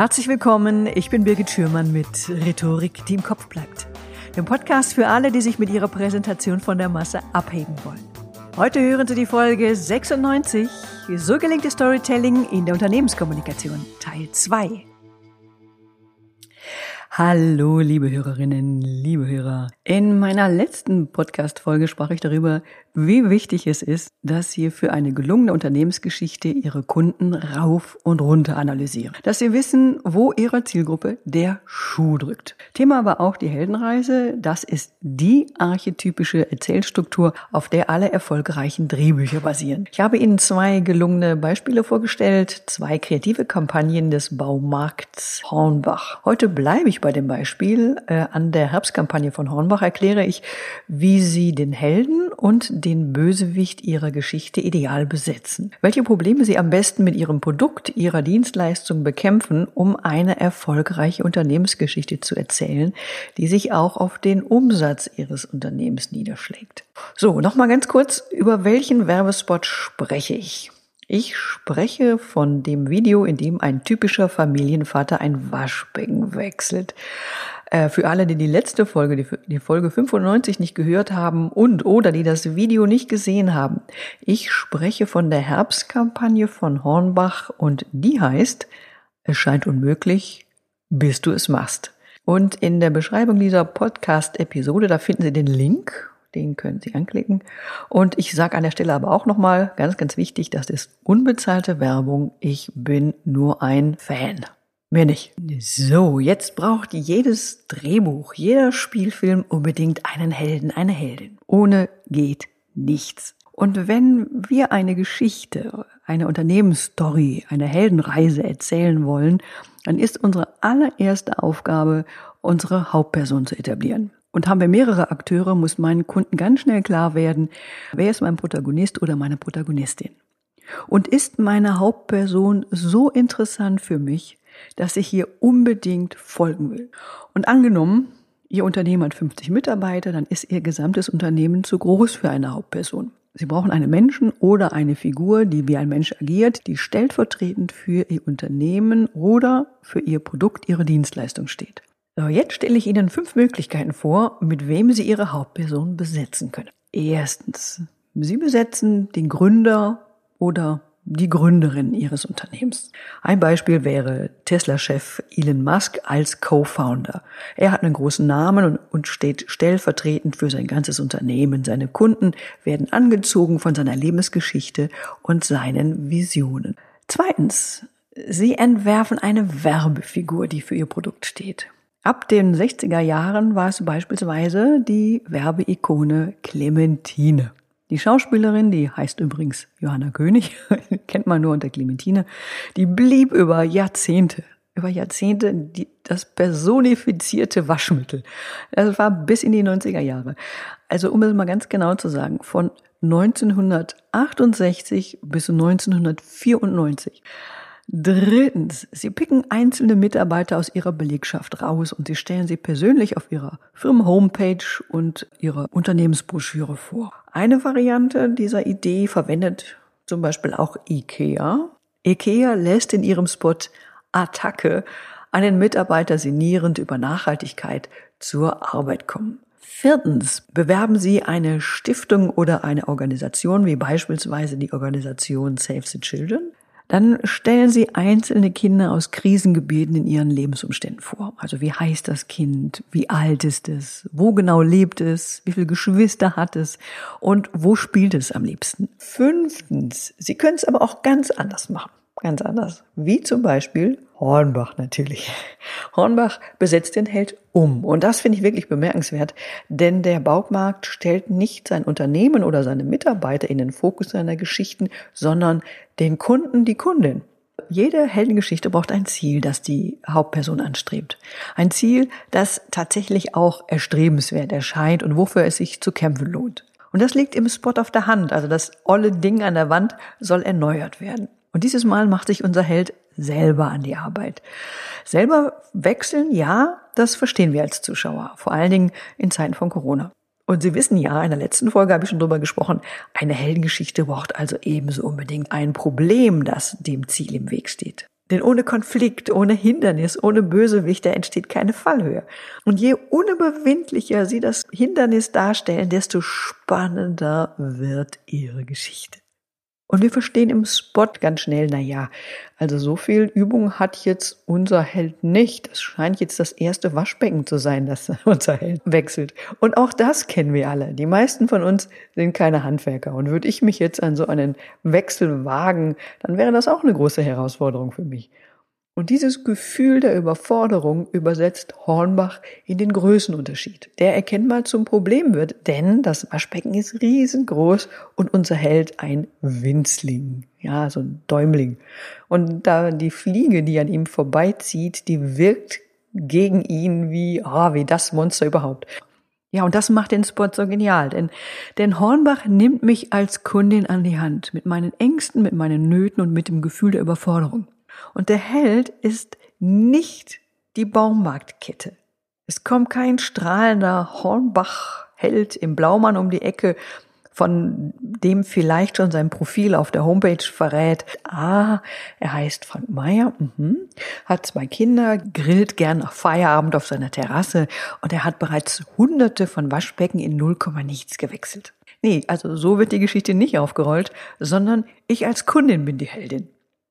Herzlich willkommen, ich bin Birgit Schürmann mit Rhetorik, die im Kopf bleibt. Dem Podcast für alle, die sich mit ihrer Präsentation von der Masse abheben wollen. Heute hören Sie die Folge 96, so gelingt das Storytelling in der Unternehmenskommunikation, Teil 2. Hallo, liebe Hörerinnen, liebe Hörer. In meiner letzten Podcast-Folge sprach ich darüber, wie wichtig es ist, dass Sie für eine gelungene Unternehmensgeschichte Ihre Kunden rauf und runter analysieren. Dass Sie wissen, wo Ihrer Zielgruppe der Schuh drückt. Thema war auch die Heldenreise. Das ist die archetypische Erzählstruktur, auf der alle erfolgreichen Drehbücher basieren. Ich habe Ihnen zwei gelungene Beispiele vorgestellt, zwei kreative Kampagnen des Baumarkts Hornbach. Heute bleibe ich bei dem Beispiel. Äh, an der Herbstkampagne von Hornbach erkläre ich, wie Sie den Helden und den Bösewicht Ihrer Geschichte ideal besetzen. Welche Probleme Sie am besten mit Ihrem Produkt, Ihrer Dienstleistung bekämpfen, um eine erfolgreiche Unternehmensgeschichte zu erzählen, die sich auch auf den Umsatz Ihres Unternehmens niederschlägt. So, nochmal ganz kurz, über welchen Werbespot spreche ich? Ich spreche von dem Video, in dem ein typischer Familienvater ein Waschbecken wechselt. Äh, für alle, die die letzte Folge, die, die Folge 95 nicht gehört haben und oder die das Video nicht gesehen haben. Ich spreche von der Herbstkampagne von Hornbach und die heißt, es scheint unmöglich, bis du es machst. Und in der Beschreibung dieser Podcast-Episode, da finden Sie den Link den können Sie anklicken. Und ich sage an der Stelle aber auch nochmal, ganz, ganz wichtig, das ist unbezahlte Werbung. Ich bin nur ein Fan. Mehr nicht. So, jetzt braucht jedes Drehbuch, jeder Spielfilm unbedingt einen Helden, eine Heldin. Ohne geht nichts. Und wenn wir eine Geschichte, eine Unternehmensstory, eine Heldenreise erzählen wollen, dann ist unsere allererste Aufgabe, unsere Hauptperson zu etablieren. Und haben wir mehrere Akteure, muss meinen Kunden ganz schnell klar werden, wer ist mein Protagonist oder meine Protagonistin. Und ist meine Hauptperson so interessant für mich, dass ich hier unbedingt folgen will. Und angenommen, Ihr Unternehmen hat 50 Mitarbeiter, dann ist Ihr gesamtes Unternehmen zu groß für eine Hauptperson. Sie brauchen einen Menschen oder eine Figur, die wie ein Mensch agiert, die stellvertretend für Ihr Unternehmen oder für Ihr Produkt, Ihre Dienstleistung steht. So, jetzt stelle ich Ihnen fünf Möglichkeiten vor, mit wem Sie Ihre Hauptperson besetzen können. Erstens, Sie besetzen den Gründer oder die Gründerin Ihres Unternehmens. Ein Beispiel wäre Tesla-Chef Elon Musk als Co-Founder. Er hat einen großen Namen und steht stellvertretend für sein ganzes Unternehmen. Seine Kunden werden angezogen von seiner Lebensgeschichte und seinen Visionen. Zweitens, Sie entwerfen eine Werbefigur, die für Ihr Produkt steht. Ab den 60er Jahren war es beispielsweise die Werbeikone Clementine. Die Schauspielerin, die heißt übrigens Johanna König, kennt man nur unter Clementine, die blieb über Jahrzehnte, über Jahrzehnte die, das personifizierte Waschmittel. Das war bis in die 90er Jahre. Also um es mal ganz genau zu sagen, von 1968 bis 1994 Drittens, Sie picken einzelne Mitarbeiter aus Ihrer Belegschaft raus und Sie stellen sie persönlich auf Ihrer Firmen-Homepage und Ihrer Unternehmensbroschüre vor. Eine Variante dieser Idee verwendet zum Beispiel auch IKEA. IKEA lässt in ihrem Spot Attacke einen Mitarbeiter sinnierend über Nachhaltigkeit zur Arbeit kommen. Viertens, bewerben Sie eine Stiftung oder eine Organisation wie beispielsweise die Organisation Save the Children. Dann stellen Sie einzelne Kinder aus Krisengebieten in ihren Lebensumständen vor. Also wie heißt das Kind? Wie alt ist es? Wo genau lebt es? Wie viele Geschwister hat es? Und wo spielt es am liebsten? Fünftens, Sie können es aber auch ganz anders machen. Ganz anders. Wie zum Beispiel Hornbach natürlich. Hornbach besetzt den Held um. Und das finde ich wirklich bemerkenswert, denn der Baumarkt stellt nicht sein Unternehmen oder seine Mitarbeiter in den Fokus seiner Geschichten, sondern den Kunden, die Kundin. Jede Heldengeschichte braucht ein Ziel, das die Hauptperson anstrebt. Ein Ziel, das tatsächlich auch erstrebenswert erscheint und wofür es sich zu kämpfen lohnt. Und das liegt im Spot auf der Hand. Also das olle Ding an der Wand soll erneuert werden. Und dieses Mal macht sich unser Held selber an die Arbeit. Selber wechseln, ja, das verstehen wir als Zuschauer, vor allen Dingen in Zeiten von Corona. Und Sie wissen ja, in der letzten Folge habe ich schon drüber gesprochen, eine Heldengeschichte braucht also ebenso unbedingt ein Problem, das dem Ziel im Weg steht. Denn ohne Konflikt, ohne Hindernis, ohne Bösewicht, da entsteht keine Fallhöhe. Und je unüberwindlicher sie das Hindernis darstellen, desto spannender wird ihre Geschichte. Und wir verstehen im Spot ganz schnell, na ja, also so viel Übung hat jetzt unser Held nicht. Es scheint jetzt das erste Waschbecken zu sein, das unser Held wechselt. Und auch das kennen wir alle. Die meisten von uns sind keine Handwerker. Und würde ich mich jetzt an so einen Wechsel wagen, dann wäre das auch eine große Herausforderung für mich. Und dieses Gefühl der Überforderung übersetzt Hornbach in den Größenunterschied, der erkennbar zum Problem wird, denn das Waschbecken ist riesengroß und unser Held ein Winzling, ja, so ein Däumling. Und da die Fliege, die an ihm vorbeizieht, die wirkt gegen ihn wie, ah, oh, wie das Monster überhaupt. Ja, und das macht den Spot so genial, denn, denn Hornbach nimmt mich als Kundin an die Hand, mit meinen Ängsten, mit meinen Nöten und mit dem Gefühl der Überforderung. Und der Held ist nicht die Baumarktkette. Es kommt kein strahlender Hornbach-Held im Blaumann um die Ecke, von dem vielleicht schon sein Profil auf der Homepage verrät. Ah, er heißt Frank Meyer, mhm, hat zwei Kinder, grillt gern nach Feierabend auf seiner Terrasse und er hat bereits hunderte von Waschbecken in 0, nichts gewechselt. Nee, also so wird die Geschichte nicht aufgerollt, sondern ich als Kundin bin die Heldin.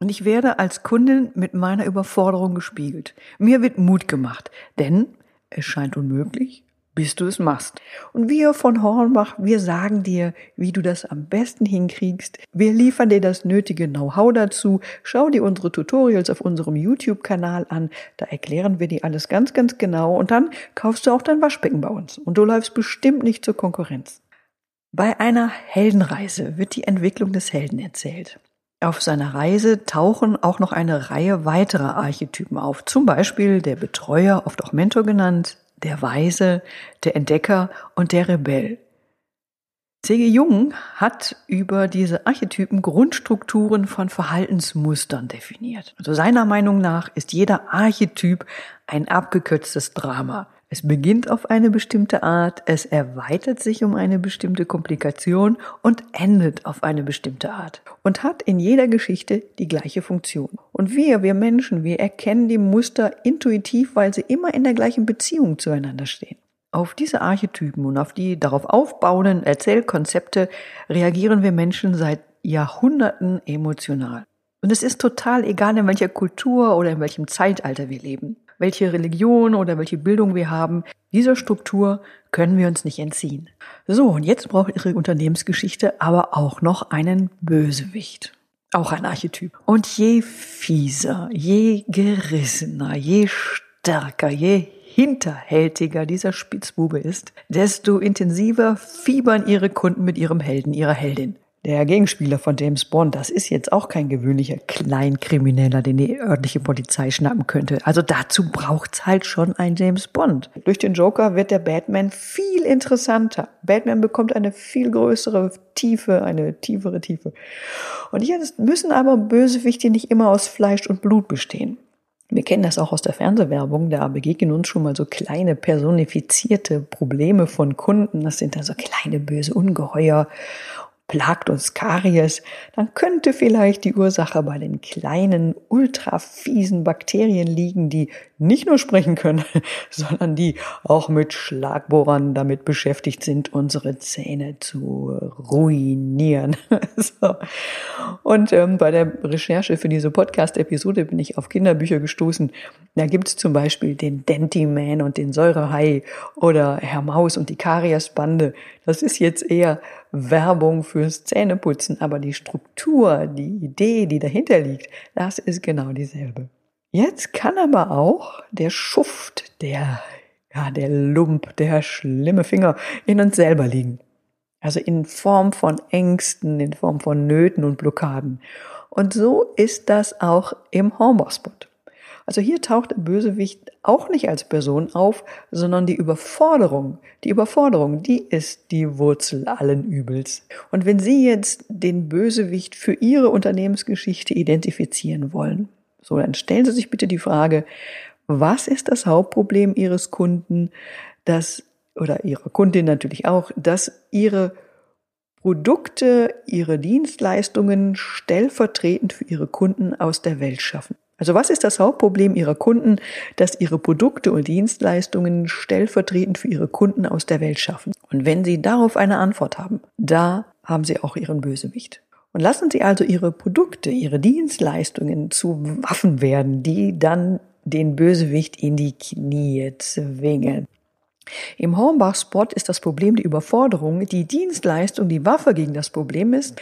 Und ich werde als Kundin mit meiner Überforderung gespiegelt. Mir wird Mut gemacht, denn es scheint unmöglich, bis du es machst. Und wir von Hornbach, wir sagen dir, wie du das am besten hinkriegst. Wir liefern dir das nötige Know-how dazu. Schau dir unsere Tutorials auf unserem YouTube-Kanal an. Da erklären wir dir alles ganz, ganz genau. Und dann kaufst du auch dein Waschbecken bei uns. Und du läufst bestimmt nicht zur Konkurrenz. Bei einer Heldenreise wird die Entwicklung des Helden erzählt. Auf seiner Reise tauchen auch noch eine Reihe weiterer Archetypen auf, zum Beispiel der Betreuer, oft auch Mentor genannt, der Weise, der Entdecker und der Rebell. C.G. Jung hat über diese Archetypen Grundstrukturen von Verhaltensmustern definiert. Also seiner Meinung nach ist jeder Archetyp ein abgekürztes Drama. Es beginnt auf eine bestimmte Art, es erweitert sich um eine bestimmte Komplikation und endet auf eine bestimmte Art und hat in jeder Geschichte die gleiche Funktion. Und wir, wir Menschen, wir erkennen die Muster intuitiv, weil sie immer in der gleichen Beziehung zueinander stehen. Auf diese Archetypen und auf die darauf aufbauenden Erzählkonzepte reagieren wir Menschen seit Jahrhunderten emotional. Und es ist total egal, in welcher Kultur oder in welchem Zeitalter wir leben welche Religion oder welche Bildung wir haben. Dieser Struktur können wir uns nicht entziehen. So, und jetzt braucht Ihre Unternehmensgeschichte aber auch noch einen Bösewicht. Auch ein Archetyp. Und je fieser, je gerissener, je stärker, je hinterhältiger dieser Spitzbube ist, desto intensiver fiebern ihre Kunden mit ihrem Helden, ihrer Heldin. Der Gegenspieler von James Bond, das ist jetzt auch kein gewöhnlicher Kleinkrimineller, den die örtliche Polizei schnappen könnte. Also dazu braucht's halt schon ein James Bond. Durch den Joker wird der Batman viel interessanter. Batman bekommt eine viel größere Tiefe, eine tiefere Tiefe. Und jetzt müssen aber Bösewichte nicht immer aus Fleisch und Blut bestehen. Wir kennen das auch aus der Fernsehwerbung, da begegnen uns schon mal so kleine personifizierte Probleme von Kunden. Das sind dann so kleine böse Ungeheuer plagt uns Karies, dann könnte vielleicht die Ursache bei den kleinen, ultra fiesen Bakterien liegen, die nicht nur sprechen können, sondern die auch mit Schlagbohrern damit beschäftigt sind, unsere Zähne zu ruinieren. so. Und ähm, bei der Recherche für diese Podcast-Episode bin ich auf Kinderbücher gestoßen. Da gibt es zum Beispiel den Dentiman und den Säurehai oder Herr Maus und die Kariesbande. Das ist jetzt eher Werbung fürs Zähneputzen, aber die Struktur, die Idee, die dahinter liegt, das ist genau dieselbe. Jetzt kann aber auch der Schuft, der, ja, der Lump, der schlimme Finger in uns selber liegen. Also in Form von Ängsten, in Form von Nöten und Blockaden. Und so ist das auch im Hormorspot. Also hier taucht der Bösewicht auch nicht als Person auf, sondern die Überforderung. Die Überforderung, die ist die Wurzel allen Übels. Und wenn Sie jetzt den Bösewicht für Ihre Unternehmensgeschichte identifizieren wollen, so dann stellen Sie sich bitte die Frage, was ist das Hauptproblem Ihres Kunden, dass, oder Ihrer Kundin natürlich auch, dass Ihre Produkte, Ihre Dienstleistungen stellvertretend für Ihre Kunden aus der Welt schaffen. Also was ist das Hauptproblem Ihrer Kunden, dass Ihre Produkte und Dienstleistungen stellvertretend für Ihre Kunden aus der Welt schaffen? Und wenn Sie darauf eine Antwort haben, da haben Sie auch Ihren Bösewicht. Und lassen Sie also Ihre Produkte, Ihre Dienstleistungen zu Waffen werden, die dann den Bösewicht in die Knie zwingen. Im Hornbach-Spot ist das Problem die Überforderung, die Dienstleistung, die Waffe gegen das Problem ist.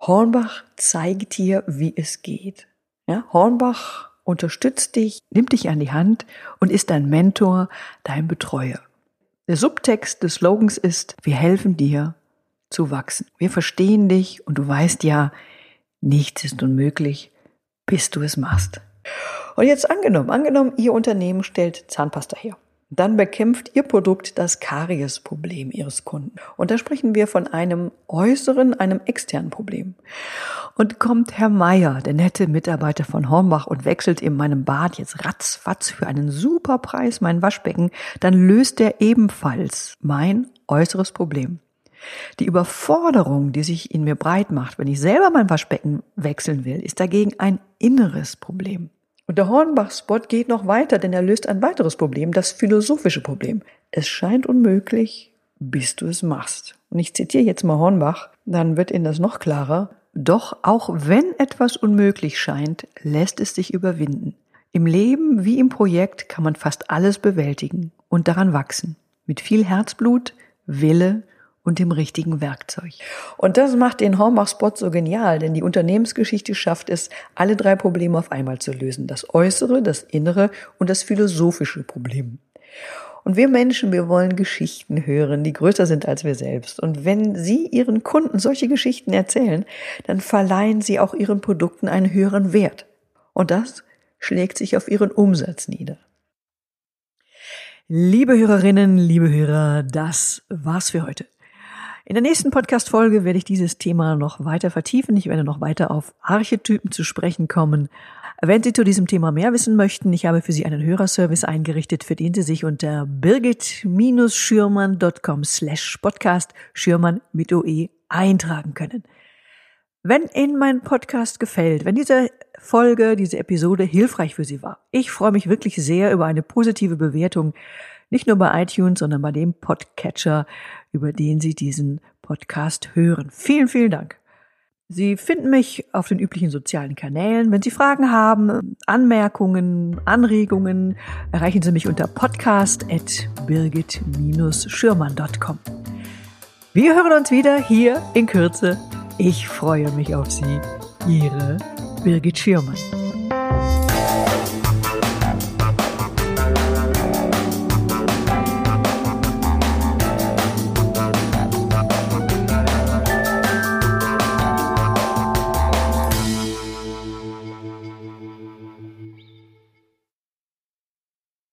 Hornbach zeigt dir, wie es geht. Ja, Hornbach unterstützt dich, nimmt dich an die Hand und ist dein Mentor, dein Betreuer. Der Subtext des Slogans ist, wir helfen dir zu wachsen. Wir verstehen dich und du weißt ja, nichts ist unmöglich, bis du es machst. Und jetzt angenommen, angenommen, Ihr Unternehmen stellt Zahnpasta her. Dann bekämpft Ihr Produkt das Kariesproblem Ihres Kunden. Und da sprechen wir von einem äußeren, einem externen Problem. Und kommt Herr Meier, der nette Mitarbeiter von Hornbach, und wechselt in meinem Bad jetzt ratzfatz für einen super Preis mein Waschbecken, dann löst er ebenfalls mein äußeres Problem. Die Überforderung, die sich in mir breit macht, wenn ich selber mein Waschbecken wechseln will, ist dagegen ein inneres Problem. Und der Hornbach-Spot geht noch weiter, denn er löst ein weiteres Problem, das philosophische Problem. Es scheint unmöglich, bis du es machst. Und ich zitiere jetzt mal Hornbach, dann wird Ihnen das noch klarer. Doch auch wenn etwas unmöglich scheint, lässt es sich überwinden. Im Leben wie im Projekt kann man fast alles bewältigen und daran wachsen. Mit viel Herzblut, Wille und dem richtigen Werkzeug. Und das macht den Hallmark-Spot so genial, denn die Unternehmensgeschichte schafft es, alle drei Probleme auf einmal zu lösen. Das äußere, das innere und das philosophische Problem. Und wir Menschen, wir wollen Geschichten hören, die größer sind als wir selbst. Und wenn Sie Ihren Kunden solche Geschichten erzählen, dann verleihen Sie auch Ihren Produkten einen höheren Wert. Und das schlägt sich auf Ihren Umsatz nieder. Liebe Hörerinnen, liebe Hörer, das war's für heute. In der nächsten Podcast-Folge werde ich dieses Thema noch weiter vertiefen. Ich werde noch weiter auf Archetypen zu sprechen kommen. Wenn Sie zu diesem Thema mehr wissen möchten, ich habe für Sie einen Hörerservice eingerichtet, für den Sie sich unter birgit-schürmann.com slash podcast Schürmann mit OE eintragen können. Wenn Ihnen mein Podcast gefällt, wenn diese Folge, diese Episode hilfreich für Sie war, ich freue mich wirklich sehr über eine positive Bewertung nicht nur bei iTunes, sondern bei dem Podcatcher, über den Sie diesen Podcast hören. Vielen, vielen Dank. Sie finden mich auf den üblichen sozialen Kanälen. Wenn Sie Fragen haben, Anmerkungen, Anregungen, erreichen Sie mich unter podcast.birgit-schürmann.com. Wir hören uns wieder hier in Kürze. Ich freue mich auf Sie. Ihre Birgit Schürmann.